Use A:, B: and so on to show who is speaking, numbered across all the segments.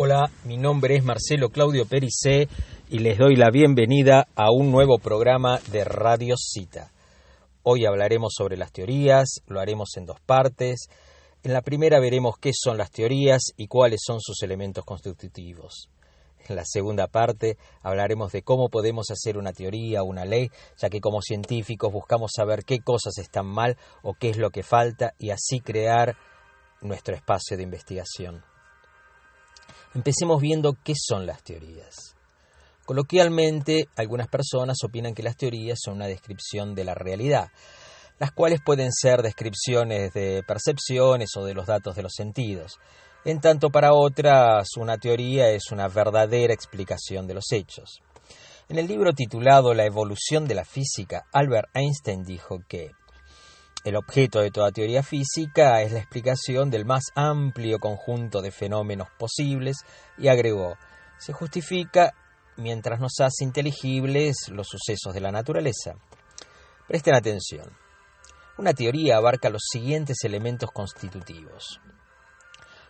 A: Hola, mi nombre es Marcelo Claudio Pericé y les doy la bienvenida a un nuevo programa de Radio Cita. Hoy hablaremos sobre las teorías, lo haremos en dos partes. En la primera veremos qué son las teorías y cuáles son sus elementos constitutivos. En la segunda parte hablaremos de cómo podemos hacer una teoría o una ley, ya que como científicos buscamos saber qué cosas están mal o qué es lo que falta y así crear nuestro espacio de investigación. Empecemos viendo qué son las teorías. Coloquialmente, algunas personas opinan que las teorías son una descripción de la realidad, las cuales pueden ser descripciones de percepciones o de los datos de los sentidos. En tanto para otras, una teoría es una verdadera explicación de los hechos. En el libro titulado La evolución de la física, Albert Einstein dijo que el objeto de toda teoría física es la explicación del más amplio conjunto de fenómenos posibles y agregó, se justifica mientras nos hace inteligibles los sucesos de la naturaleza. Presten atención. Una teoría abarca los siguientes elementos constitutivos.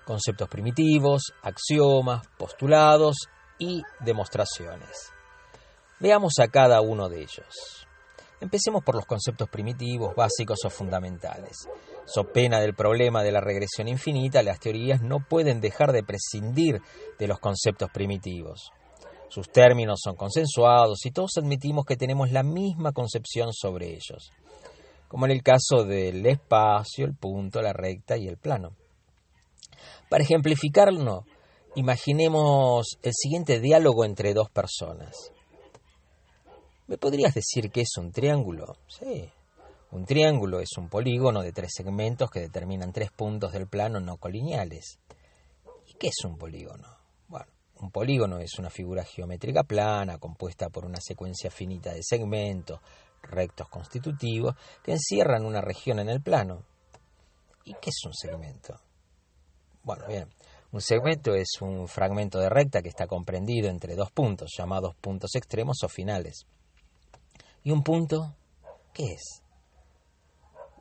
A: Conceptos primitivos, axiomas, postulados y demostraciones. Veamos a cada uno de ellos. Empecemos por los conceptos primitivos, básicos o fundamentales. So pena del problema de la regresión infinita, las teorías no pueden dejar de prescindir de los conceptos primitivos. Sus términos son consensuados y todos admitimos que tenemos la misma concepción sobre ellos, como en el caso del espacio, el punto, la recta y el plano. Para ejemplificarlo, imaginemos el siguiente diálogo entre dos personas. ¿Me podrías decir qué es un triángulo? Sí. Un triángulo es un polígono de tres segmentos que determinan tres puntos del plano no colineales. ¿Y qué es un polígono? Bueno, un polígono es una figura geométrica plana compuesta por una secuencia finita de segmentos, rectos constitutivos, que encierran una región en el plano. ¿Y qué es un segmento? Bueno, bien, un segmento es un fragmento de recta que está comprendido entre dos puntos, llamados puntos extremos o finales. ¿Y un punto? ¿Qué es?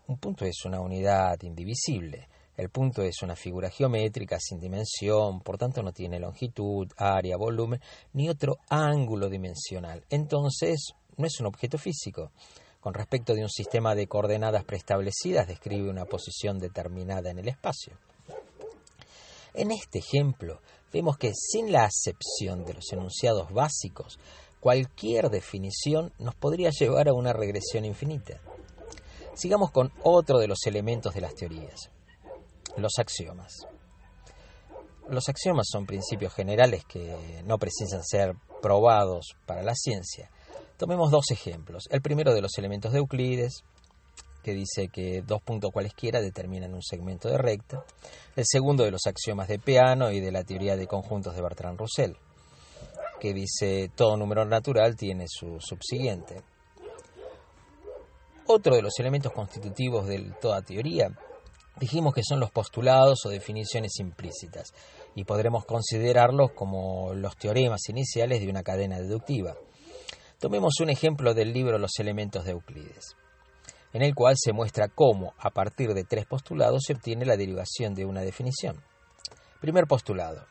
A: Un punto es una unidad indivisible. El punto es una figura geométrica sin dimensión, por tanto no tiene longitud, área, volumen, ni otro ángulo dimensional. Entonces, no es un objeto físico. Con respecto de un sistema de coordenadas preestablecidas, describe una posición determinada en el espacio. En este ejemplo, vemos que sin la acepción de los enunciados básicos, cualquier definición nos podría llevar a una regresión infinita. Sigamos con otro de los elementos de las teorías, los axiomas. Los axiomas son principios generales que no precisan ser probados para la ciencia. Tomemos dos ejemplos. El primero de los elementos de Euclides, que dice que dos puntos cualesquiera determinan un segmento de recta. El segundo de los axiomas de Peano y de la teoría de conjuntos de Bertrand Russell que dice todo número natural tiene su subsiguiente. Otro de los elementos constitutivos de toda teoría dijimos que son los postulados o definiciones implícitas y podremos considerarlos como los teoremas iniciales de una cadena deductiva. Tomemos un ejemplo del libro Los elementos de Euclides, en el cual se muestra cómo, a partir de tres postulados, se obtiene la derivación de una definición. Primer postulado.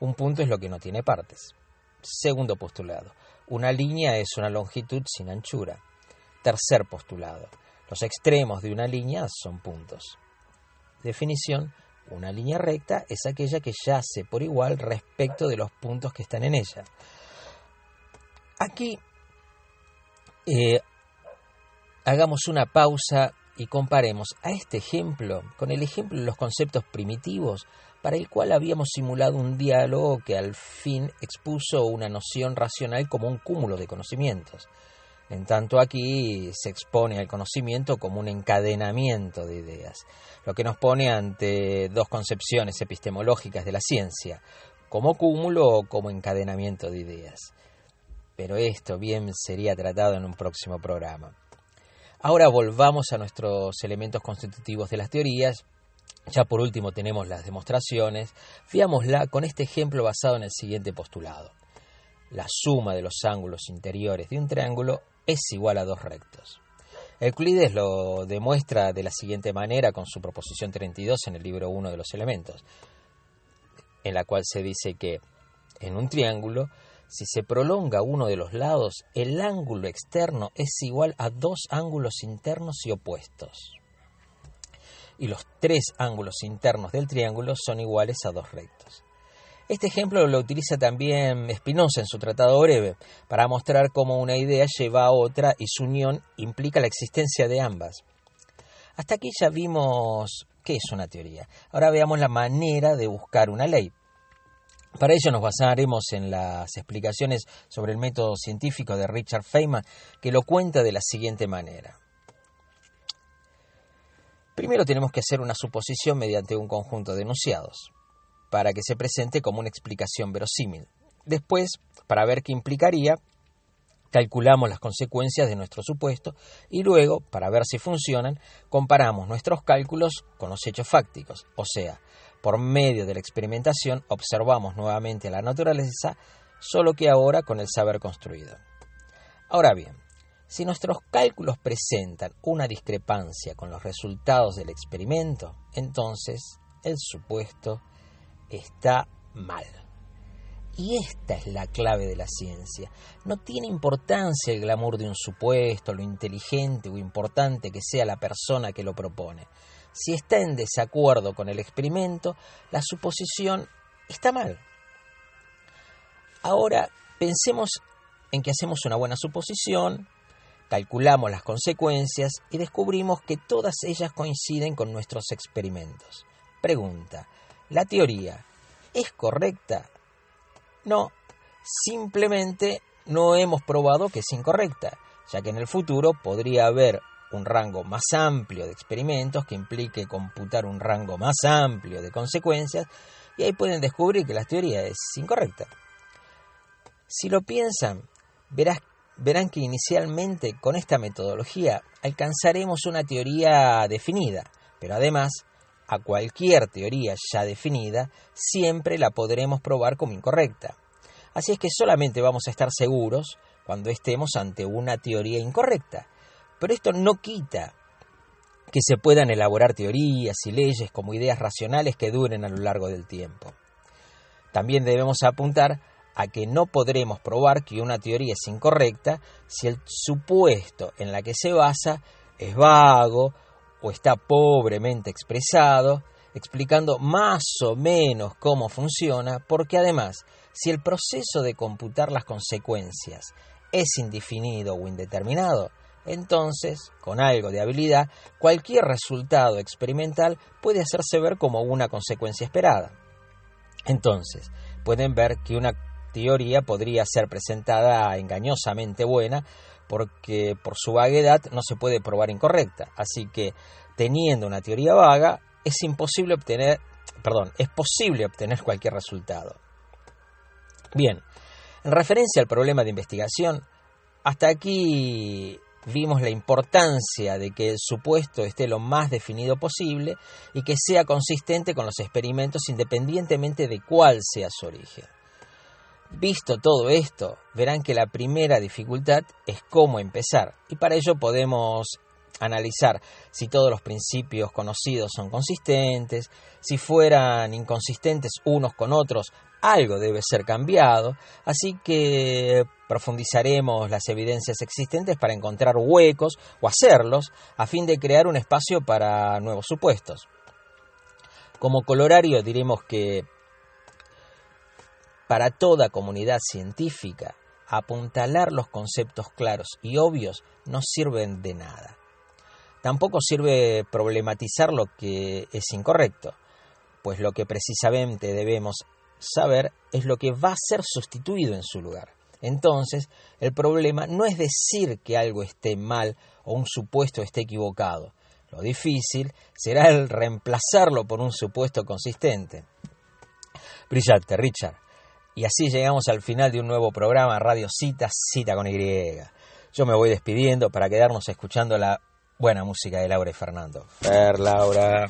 A: Un punto es lo que no tiene partes. Segundo postulado. Una línea es una longitud sin anchura. Tercer postulado. Los extremos de una línea son puntos. Definición. Una línea recta es aquella que yace por igual respecto de los puntos que están en ella. Aquí eh, hagamos una pausa y comparemos a este ejemplo con el ejemplo de los conceptos primitivos para el cual habíamos simulado un diálogo que al fin expuso una noción racional como un cúmulo de conocimientos. En tanto aquí se expone al conocimiento como un encadenamiento de ideas, lo que nos pone ante dos concepciones epistemológicas de la ciencia, como cúmulo o como encadenamiento de ideas. Pero esto bien sería tratado en un próximo programa. Ahora volvamos a nuestros elementos constitutivos de las teorías ya por último tenemos las demostraciones. Fiámosla con este ejemplo basado en el siguiente postulado. La suma de los ángulos interiores de un triángulo es igual a dos rectos. Euclides lo demuestra de la siguiente manera con su proposición 32 en el libro 1 de los elementos. en la cual se dice que en un triángulo, si se prolonga uno de los lados, el ángulo externo es igual a dos ángulos internos y opuestos. Y los tres ángulos internos del triángulo son iguales a dos rectos. Este ejemplo lo utiliza también Spinoza en su Tratado Breve para mostrar cómo una idea lleva a otra y su unión implica la existencia de ambas. Hasta aquí ya vimos qué es una teoría. Ahora veamos la manera de buscar una ley. Para ello nos basaremos en las explicaciones sobre el método científico de Richard Feynman, que lo cuenta de la siguiente manera. Primero tenemos que hacer una suposición mediante un conjunto de enunciados para que se presente como una explicación verosímil. Después, para ver qué implicaría, calculamos las consecuencias de nuestro supuesto y luego, para ver si funcionan, comparamos nuestros cálculos con los hechos fácticos, o sea, por medio de la experimentación observamos nuevamente la naturaleza, solo que ahora con el saber construido. Ahora bien, si nuestros cálculos presentan una discrepancia con los resultados del experimento, entonces el supuesto está mal. Y esta es la clave de la ciencia. No tiene importancia el glamour de un supuesto, lo inteligente o importante que sea la persona que lo propone. Si está en desacuerdo con el experimento, la suposición está mal. Ahora pensemos en que hacemos una buena suposición, calculamos las consecuencias y descubrimos que todas ellas coinciden con nuestros experimentos. Pregunta, ¿la teoría es correcta? No, simplemente no hemos probado que es incorrecta, ya que en el futuro podría haber un rango más amplio de experimentos que implique computar un rango más amplio de consecuencias y ahí pueden descubrir que la teoría es incorrecta. Si lo piensan, verán que inicialmente con esta metodología alcanzaremos una teoría definida, pero además a cualquier teoría ya definida siempre la podremos probar como incorrecta. Así es que solamente vamos a estar seguros cuando estemos ante una teoría incorrecta pero esto no quita que se puedan elaborar teorías y leyes como ideas racionales que duren a lo largo del tiempo. También debemos apuntar a que no podremos probar que una teoría es incorrecta si el supuesto en la que se basa es vago o está pobremente expresado, explicando más o menos cómo funciona, porque además, si el proceso de computar las consecuencias es indefinido o indeterminado, entonces, con algo de habilidad, cualquier resultado experimental puede hacerse ver como una consecuencia esperada. Entonces, pueden ver que una teoría podría ser presentada engañosamente buena porque por su vaguedad no se puede probar incorrecta. Así que, teniendo una teoría vaga, es imposible obtener, perdón, es posible obtener cualquier resultado. Bien, en referencia al problema de investigación, hasta aquí vimos la importancia de que el supuesto esté lo más definido posible y que sea consistente con los experimentos independientemente de cuál sea su origen. Visto todo esto, verán que la primera dificultad es cómo empezar y para ello podemos analizar si todos los principios conocidos son consistentes, si fueran inconsistentes unos con otros, algo debe ser cambiado, así que profundizaremos las evidencias existentes para encontrar huecos o hacerlos a fin de crear un espacio para nuevos supuestos. Como colorario diremos que para toda comunidad científica, apuntalar los conceptos claros y obvios no sirven de nada. Tampoco sirve problematizar lo que es incorrecto, pues lo que precisamente debemos saber es lo que va a ser sustituido en su lugar. Entonces, el problema no es decir que algo esté mal o un supuesto esté equivocado. Lo difícil será el reemplazarlo por un supuesto consistente. Brillante, Richard. Y así llegamos al final de un nuevo programa Radio Cita, Cita con Y. Yo me voy despidiendo para quedarnos escuchando la buena música de Laura y Fernando. Fer, Laura.